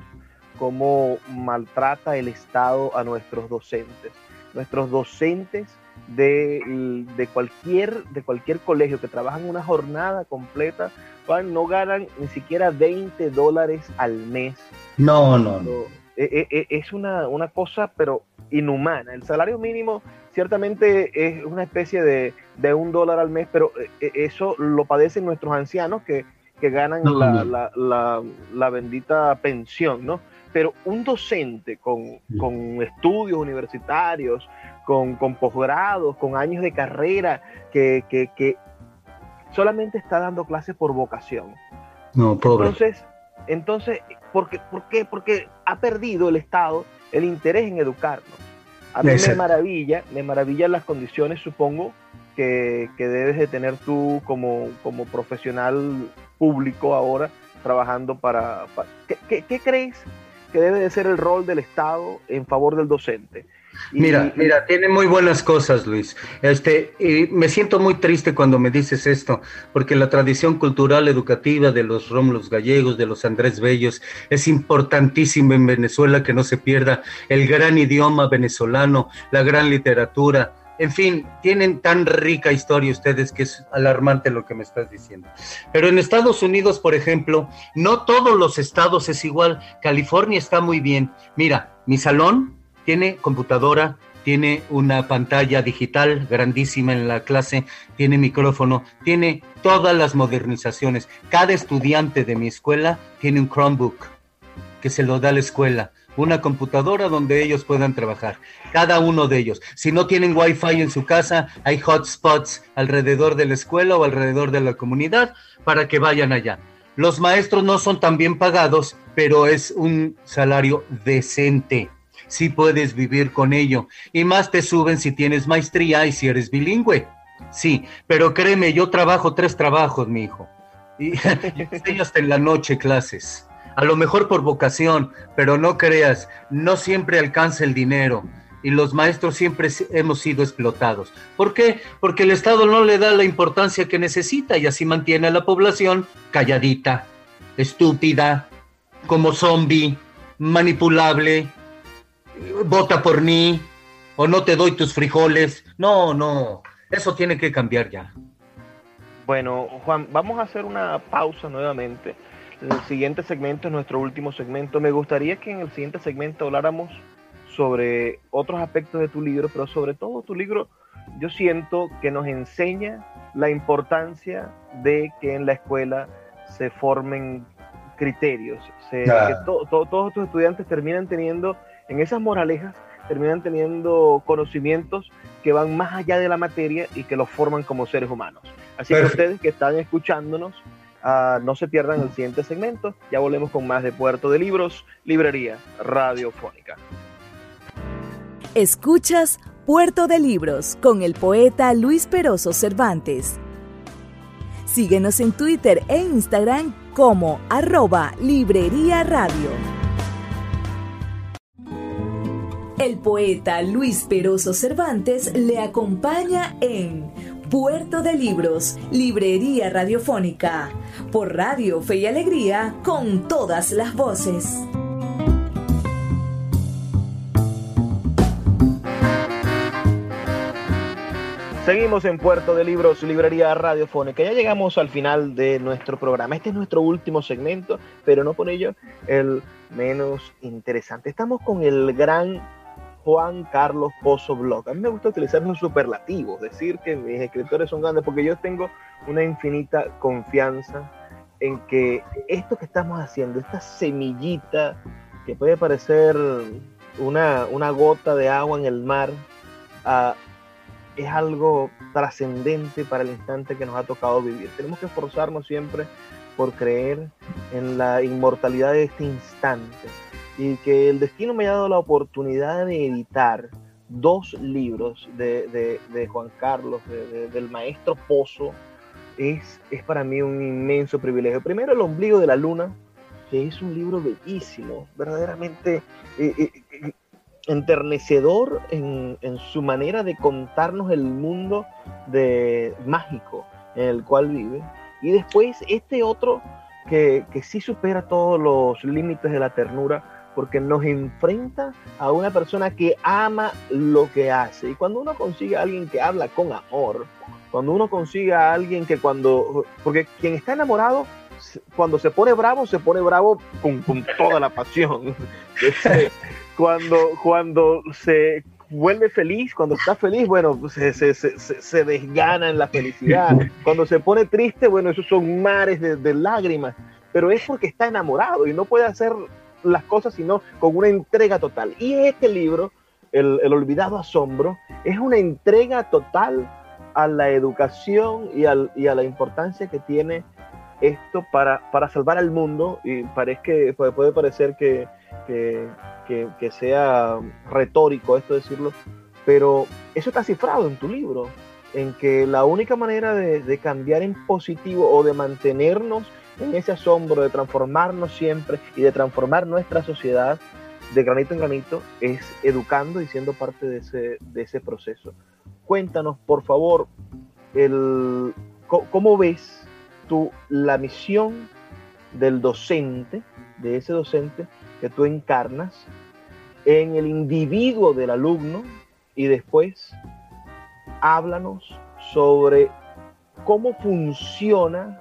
cómo maltrata el Estado a nuestros docentes. Nuestros docentes de, cualquier, de cualquier colegio que trabajan una jornada completa no ganan ni siquiera 20 dólares al mes. No, no, no. E, e, e, es una, cosa, pero inhumana. El salario mínimo ciertamente es una especie de, un dólar al mes, pero eso lo padecen nuestros ancianos que, ganan la, la, bendita pensión, ¿no? Pero un docente con, estudios universitarios, con, posgrados, con años de carrera, que, solamente está dando clases por vocación. No, pobre. Entonces, entonces ¿por qué? ¿por qué? Porque ha perdido el Estado el interés en educarnos. A mí me maravilla, me maravillan las condiciones, supongo, que, debes de tener tú como, como profesional público ahora trabajando para... ¿Qué, crees que debe de ser el rol del Estado en favor del docente. mira, mira, tiene muy buenas cosas, Luis. Este, me siento muy triste cuando me dices esto, porque la tradición cultural educativa de los Rómulos gallegos, de los Andrés Bellos, es importantísima en Venezuela que no se pierda el gran idioma venezolano, la gran literatura, en fin, tienen tan rica historia ustedes que es alarmante lo que me estás diciendo. Pero en Estados Unidos, por ejemplo, no todos los estados es igual. California está muy bien. Mira, mi salón tiene computadora, tiene una pantalla digital grandísima en la clase, tiene micrófono, tiene todas las modernizaciones. Cada estudiante de mi escuela tiene un Chromebook que se lo da a la escuela una computadora donde ellos puedan trabajar, cada uno de ellos. Si no tienen wifi en su casa, hay hotspots alrededor de la escuela o alrededor de la comunidad para que vayan allá. Los maestros no son tan bien pagados, pero es un salario decente. Si puedes vivir con ello. Y más te suben si tienes maestría y si eres bilingüe. Sí, pero créeme, yo trabajo tres trabajos, mi hijo. Y, y hasta en la noche clases a lo mejor por vocación, pero no creas, no siempre alcanza el dinero y los maestros siempre hemos sido explotados. ¿Por qué? Porque el Estado no le da la importancia que necesita y así mantiene a la población calladita, estúpida, como zombie, manipulable, vota por mí o no te doy tus frijoles. No, no, eso tiene que cambiar ya. Bueno, Juan, vamos a hacer una pausa nuevamente en el siguiente segmento, nuestro último segmento, me gustaría que en el siguiente segmento habláramos sobre otros aspectos de tu libro, pero sobre todo tu libro yo siento que nos enseña la importancia de que en la escuela se formen criterios, que todos tus estudiantes terminan teniendo en esas moralejas terminan teniendo conocimientos que van más allá de la materia y que los forman como seres humanos. Así que ustedes que están escuchándonos, uh, no se pierdan el siguiente segmento. Ya volvemos con más de Puerto de Libros, Librería Radiofónica. Escuchas Puerto de Libros con el poeta Luis Peroso Cervantes. Síguenos en Twitter e Instagram como arroba Librería Radio. El poeta Luis Peroso Cervantes le acompaña en Puerto de Libros, Librería Radiofónica, por Radio Fe y Alegría, con todas las voces. Seguimos en Puerto de Libros, Librería Radiofónica. Ya llegamos al final de nuestro programa. Este es nuestro último segmento, pero no por ello el menos interesante. Estamos con el gran Juan Carlos Pozo Blog. A mí me gusta utilizar los superlativos, decir que mis escritores son grandes, porque yo tengo una infinita confianza en que esto que estamos haciendo, esta semillita que puede parecer una, una gota de agua en el mar, uh, es algo trascendente para el instante que nos ha tocado vivir. Tenemos que esforzarnos siempre por creer en la inmortalidad de este instante y que el destino me haya dado la oportunidad de editar dos libros de, Juan Carlos, del maestro Pozo, es, es para mí un inmenso privilegio. Primero, El ombligo de la luna, que es un libro bellísimo, verdaderamente eh, eh, eh, enternecedor en, su manera de contarnos el mundo de, mágico en el cual vive. Y después este otro que, que sí supera todos los límites de la ternura, porque nos enfrenta a una persona que ama lo que hace. Y cuando uno consigue a alguien que habla con amor, cuando uno consigue a alguien que cuando, porque quien está enamorado, cuando se pone bravo, se pone bravo con, toda la pasión. cuando, cuando se vuelve feliz, cuando está feliz, bueno, se, se, se, se, desgana en la felicidad. Cuando se pone triste, bueno, esos son mares de, de lágrimas. Pero es porque está enamorado y no puede hacer las cosas, sino con una entrega total. Y este libro, el, Olvidado Asombro, es una entrega total a la educación y, y a la importancia que tiene esto para, para salvar al mundo. Y parece puede, parecer que, que, que, sea retórico esto decirlo, pero eso está cifrado en tu libro, en que la única manera de, de cambiar en positivo o de mantenernos en ese asombro de transformarnos siempre y de transformar nuestra sociedad de granito en granito es educando y siendo parte de ese, de ese proceso. Cuéntanos, por favor, el, cómo ves tú la misión del docente, de ese docente que tú encarnas en el individuo del alumno y después háblanos sobre cómo funciona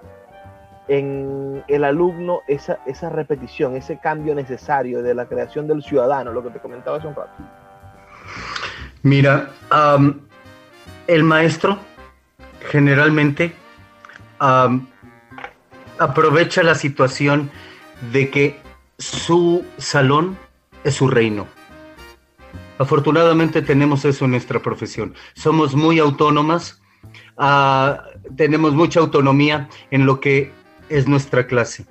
en el alumno esa, esa repetición, ese cambio necesario de la creación del ciudadano, lo que te comentaba hace un rato? Mira, el maestro generalmente aprovecha la situación de que su salón es su reino. Afortunadamente tenemos eso en nuestra profesión. Somos muy autónomas, ah, tenemos mucha autonomía en lo que es nuestra clase.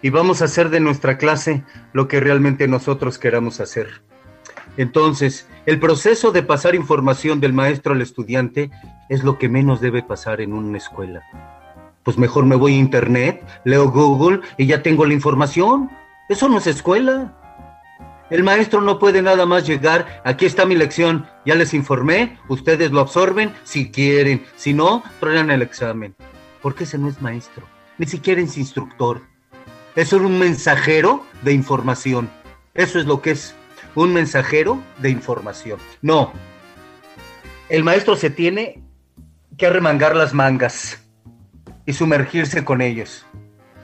Y vamos a hacer de nuestra clase lo que realmente nosotros queramos hacer. Entonces, el proceso de pasar información del maestro al estudiante es lo que menos debe pasar en una escuela. Pues mejor me voy a internet, leo Google y ya tengo la información. Eso no es escuela. El maestro no puede nada más llegar, aquí está mi lección, ya les informé, ustedes lo absorben si quieren, si no, traigan el examen. Porque ese no es maestro ni siquiera es instructor. Es un mensajero de información. Eso es lo que es un mensajero de información. No, el maestro se tiene que arremangar las mangas y sumergirse con ellos.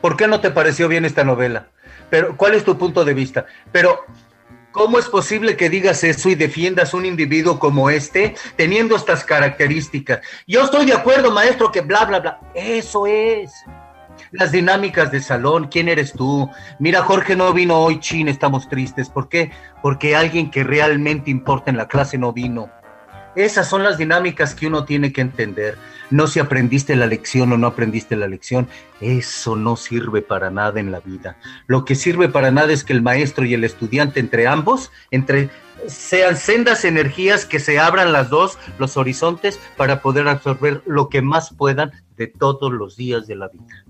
¿Por qué no te pareció bien esta novela? Pero, ¿cuál es tu punto de vista? Pero, ¿cómo es posible que digas eso y defiendas un individuo como este teniendo estas características? Yo estoy de acuerdo, maestro, que bla, bla, bla. Eso es. Las dinámicas de salón, ¿quién eres tú? Mira, Jorge no vino hoy, chin, estamos tristes. ¿Por qué? Porque alguien que realmente importa en la clase no vino. Esas son las dinámicas que uno tiene que entender. No si aprendiste la lección o no aprendiste la lección, eso no sirve para nada en la vida. Lo que sirve para nada es que el maestro y el estudiante entre ambos, entre sean sendas energías que se abran las dos, los horizontes, para poder absorber lo que más puedan de todos los días de la vida.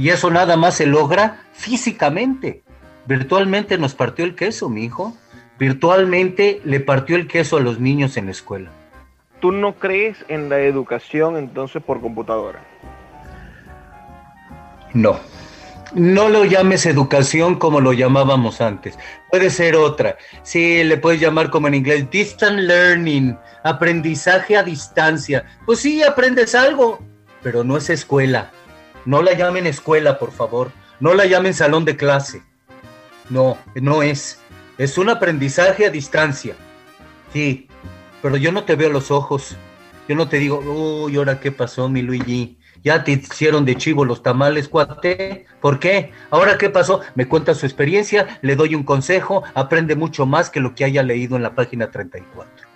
Y eso nada más se logra físicamente. Virtualmente nos partió el queso, mi hijo virtualmente le partió el queso a los niños en la escuela. ¿Tú no crees en la educación entonces por computadora? No. No lo llames educación como lo llamábamos antes. Puede ser otra. Sí, le puedes llamar como en inglés distant learning, aprendizaje a distancia. Pues sí, aprendes algo, pero no es escuela. No la llamen escuela, por favor. No la llamen salón de clase. No, no es. Es un aprendizaje a distancia. Sí, pero yo no te veo los ojos. Yo no te digo, uy, ahora qué pasó, mi Luigi. Ya te hicieron de chivo los tamales, cuate. ¿Por qué? Ahora qué pasó. Me cuenta su experiencia, le doy un consejo, aprende mucho más que lo que haya leído en la página 34.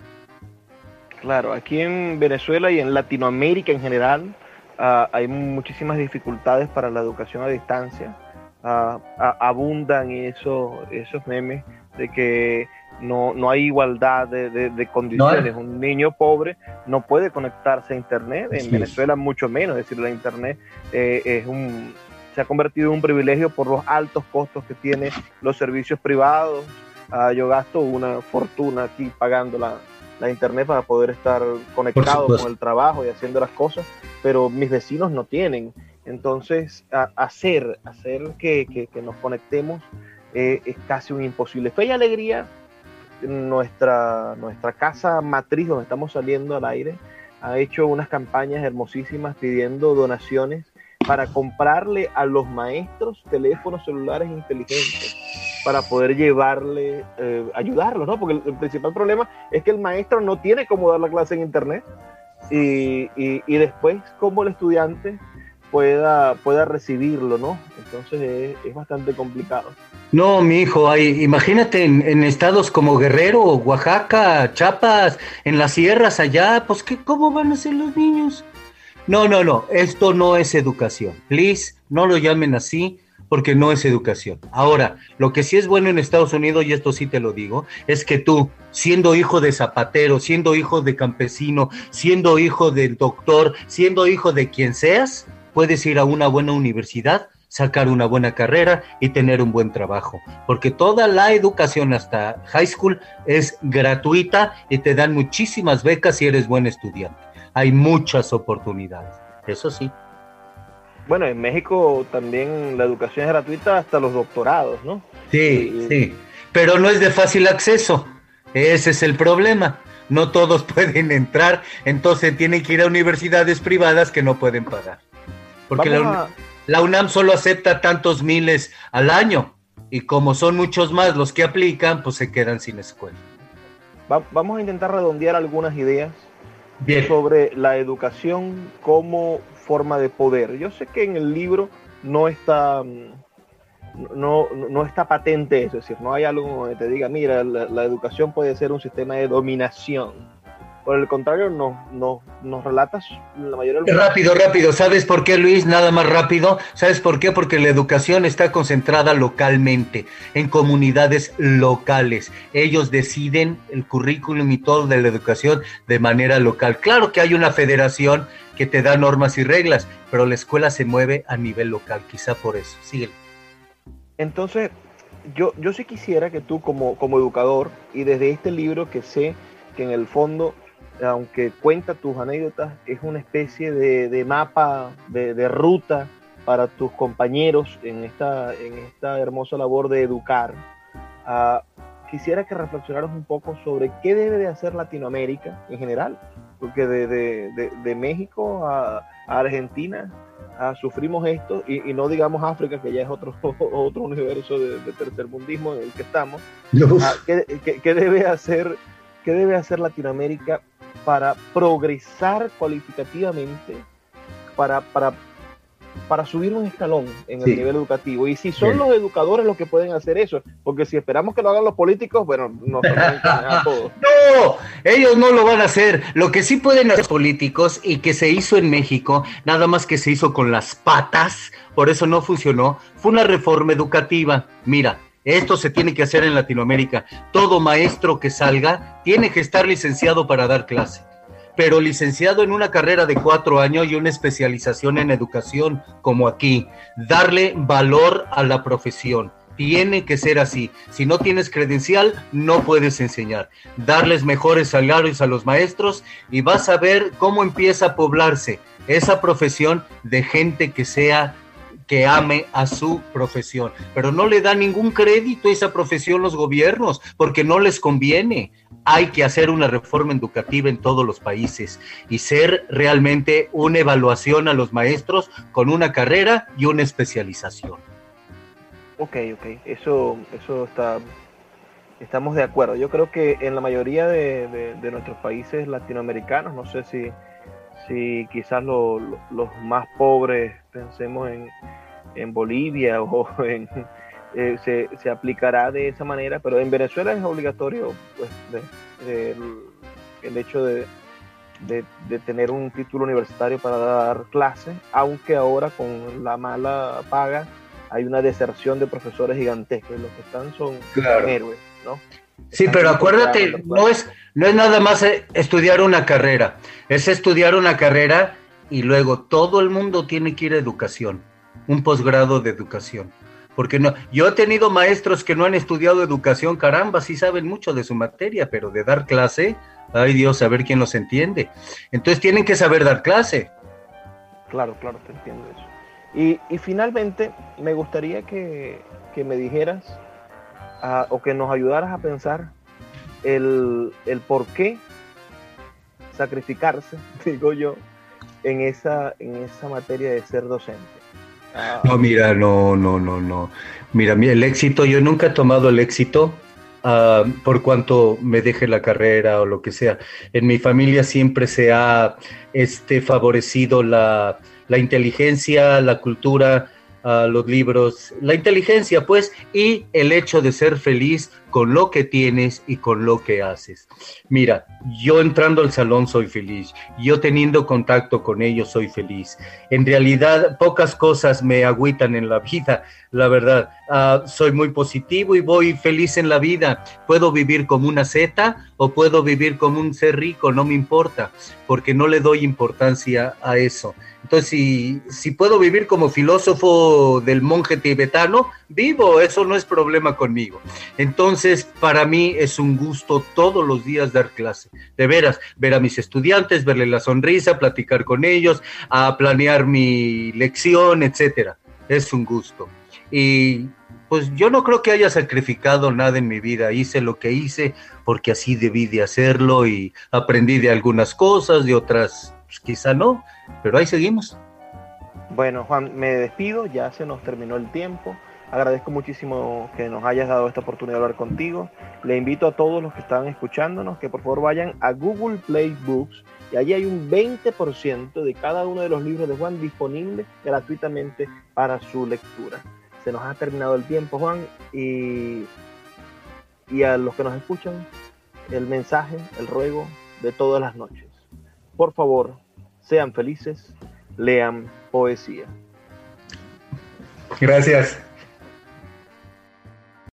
Claro, aquí en Venezuela y en Latinoamérica en general uh, hay muchísimas dificultades para la educación a distancia. Uh, abundan esos, esos memes de que no, no hay igualdad de, condiciones. Un niño pobre no puede conectarse a Internet, en Venezuela mucho menos, es decir, la Internet eh, es un, se ha convertido en un privilegio por los altos costos que tiene los servicios privados. Ah, yo gasto una fortuna aquí pagando la, Internet para poder estar conectado con el trabajo y haciendo las cosas, pero mis vecinos no tienen. Entonces, hacer, hacer que, que nos conectemos eh, es casi un imposible. Fe y Alegría, nuestra, nuestra casa matriz donde estamos saliendo al aire, ha hecho unas campañas hermosísimas pidiendo donaciones para comprarle a los maestros teléfonos celulares inteligentes para poder llevarle, eh, ayudarlos, ¿no? Porque el, principal problema es que el maestro no tiene cómo dar la clase en internet y, y después como el estudiante pueda, pueda recibirlo, ¿no? Entonces es, bastante complicado. No, mi hijo, hay, imagínate en, estados como Guerrero, Oaxaca, Chiapas, en las sierras allá, pues ¿qué, ¿cómo van a ser los niños? No, no, no, esto no es educación. Please, no lo llamen así porque no es educación. Ahora, lo que sí es bueno en Estados Unidos, y esto sí te lo digo, es que tú, siendo hijo de zapatero, siendo hijo de campesino, siendo hijo del doctor, siendo hijo de quien seas, puedes ir a una buena universidad, sacar una buena carrera y tener un buen trabajo, porque toda la educación hasta high school es gratuita y te dan muchísimas becas si eres buen estudiante. Hay muchas oportunidades, eso sí. Bueno, en México también la educación es gratuita hasta los doctorados, ¿no? Sí, sí, pero no es de fácil acceso, ese es el problema. No todos pueden entrar, entonces tienen que ir a universidades privadas que no pueden pagar. Porque la, UNAM solo acepta tantos miles al año y como son muchos más los que aplican, pues se quedan sin escuela. vamos a intentar redondear algunas ideas sobre la educación como forma de poder. Yo sé que en el libro no está, no, no está patente eso, es decir, no hay algo que te diga, mira, la educación puede ser un sistema de dominación por el contrario, no, no, nos relatas la mayoría de Rápido, rápido. ¿Sabes por qué, Luis? Nada más rápido. ¿Sabes por qué? Porque la educación está concentrada localmente, en comunidades locales. Ellos deciden el currículum y todo de la educación de manera local. Claro que hay una federación que te da normas y reglas, pero la escuela se mueve a nivel local, quizá por eso. Sigue. Entonces, yo, yo sí quisiera que tú como, como educador, y desde este libro que sé que en el fondo aunque cuenta tus anécdotas, es una especie de, mapa, de, ruta para tus compañeros en esta, en esta hermosa labor de educar. Ah, quisiera que reflexionaras un poco sobre qué debe de hacer Latinoamérica en general, porque de, México a, Argentina ah, sufrimos esto, y, no digamos África, que ya es otro, otro universo de, tercer mundismo en el que estamos, ah, ¿qué, debe hacer, ¿qué debe hacer Latinoamérica para progresar cualitativamente, para, para para subir un escalón en el nivel educativo. Y si son los educadores los que pueden hacer eso, porque si esperamos que lo hagan los políticos, bueno, nos a todos. No, ellos no lo van a hacer. Lo que sí pueden hacer los políticos y que se hizo en México, nada más que se hizo con las patas, por eso no funcionó, fue una reforma educativa. Mira, esto se tiene que hacer en Latinoamérica. Todo maestro que salga tiene que estar licenciado para dar clase pero licenciado en una carrera de cuatro años y una especialización en educación, como aquí. Darle valor a la profesión. Tiene que ser así. Si no tienes credencial, no puedes enseñar. Darles mejores salarios a los maestros y vas a ver cómo empieza a poblarse esa profesión de gente que sea que ame a su profesión, pero no le da ningún crédito a esa profesión los gobiernos, porque no les conviene. Hay que hacer una reforma educativa en todos los países y ser realmente una evaluación a los maestros con una carrera y una especialización. Ok, ok, eso, eso está, estamos de acuerdo. Yo creo que en la mayoría de, nuestros países latinoamericanos, no sé si, si quizás los más pobres, pensemos en, en Bolivia o en, eh, se, se, aplicará de esa manera, pero en Venezuela es obligatorio pues, el, hecho de, de, tener un título universitario para dar clase, aunque ahora con la mala paga hay una deserción de profesores gigantescos, los que están son héroes, ¿no? Sí, pero acuérdate, no es, no es nada más eh, estudiar una carrera, es estudiar una carrera y luego todo el mundo tiene que ir a educación un posgrado de educación. Porque no, yo he tenido maestros que no han estudiado educación, caramba, sí saben mucho de su materia, pero de dar clase, ay Dios, a ver quién los entiende. Entonces tienen que saber dar clase. Claro, claro, te entiendo eso. Y, y finalmente, me gustaría que, que me dijeras ah, o que nos ayudaras a pensar el, el por qué sacrificarse, digo yo, en esa, en esa materia de ser docente. No, mira, no, no, no, no. Mira, el éxito, yo nunca he tomado el éxito ah, por cuanto me deje la carrera o lo que sea. En mi familia siempre se ha este, favorecido la, la inteligencia, la cultura, uh, los libros, la inteligencia, pues, y el hecho de ser feliz con lo que tienes y con lo que haces. Mira, yo entrando al salón soy feliz, yo teniendo contacto con ellos soy feliz. En realidad, pocas cosas me agüitan en la vida, la verdad. Ah, soy muy positivo y voy feliz en la vida. Puedo vivir como una zeta o puedo vivir como un ser rico, no me importa, porque no le doy importancia a eso. Entonces, si, si puedo vivir como filósofo del monje tibetano, vivo, eso no es problema conmigo. Para mí es un gusto todos los días dar clase. De veras, ver a mis estudiantes, verle la sonrisa, platicar con ellos, a planear mi lección, etcétera. Es un gusto. Y pues yo no creo que haya sacrificado nada en mi vida. Hice lo que hice porque así debí de hacerlo y aprendí de algunas cosas, de otras pues, quizá no, pero ahí seguimos. Bueno, Juan, me despido, ya se nos terminó el tiempo. Agradezco muchísimo que nos hayas dado esta oportunidad de hablar contigo. Le invito a todos los que están escuchándonos que por favor vayan a Google Play Books y allí hay un 20% de cada uno de los libros de Juan disponible gratuitamente para su lectura. Se nos ha terminado el tiempo, Juan, y, y a los que nos escuchan, el mensaje, el ruego de todas las noches. Por favor, sean felices, lean poesía. Gracias.